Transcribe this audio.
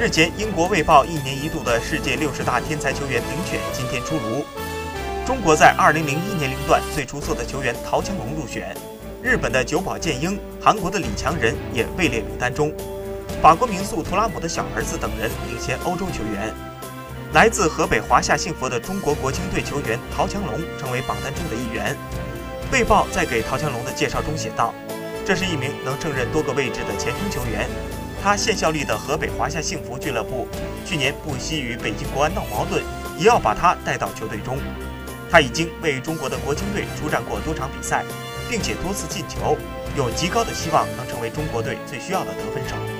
日前，英国《卫报》一年一度的世界六十大天才球员评选今天出炉。中国在2001年龄段最出色的球员陶强龙入选，日本的久保建英、韩国的李强仁也位列名单中，法国名宿图拉姆的小儿子等人领先欧洲球员。来自河北华夏幸福的中国国青队球员陶强龙成为榜单中的一员。《卫报》在给陶强龙的介绍中写道：“这是一名能胜任多个位置的前锋球员。”他现效力的河北华夏幸福俱乐部，去年不惜与北京国安闹矛盾，也要把他带到球队中。他已经为中国的国青队出战过多场比赛，并且多次进球，有极高的希望能成为中国队最需要的得分手。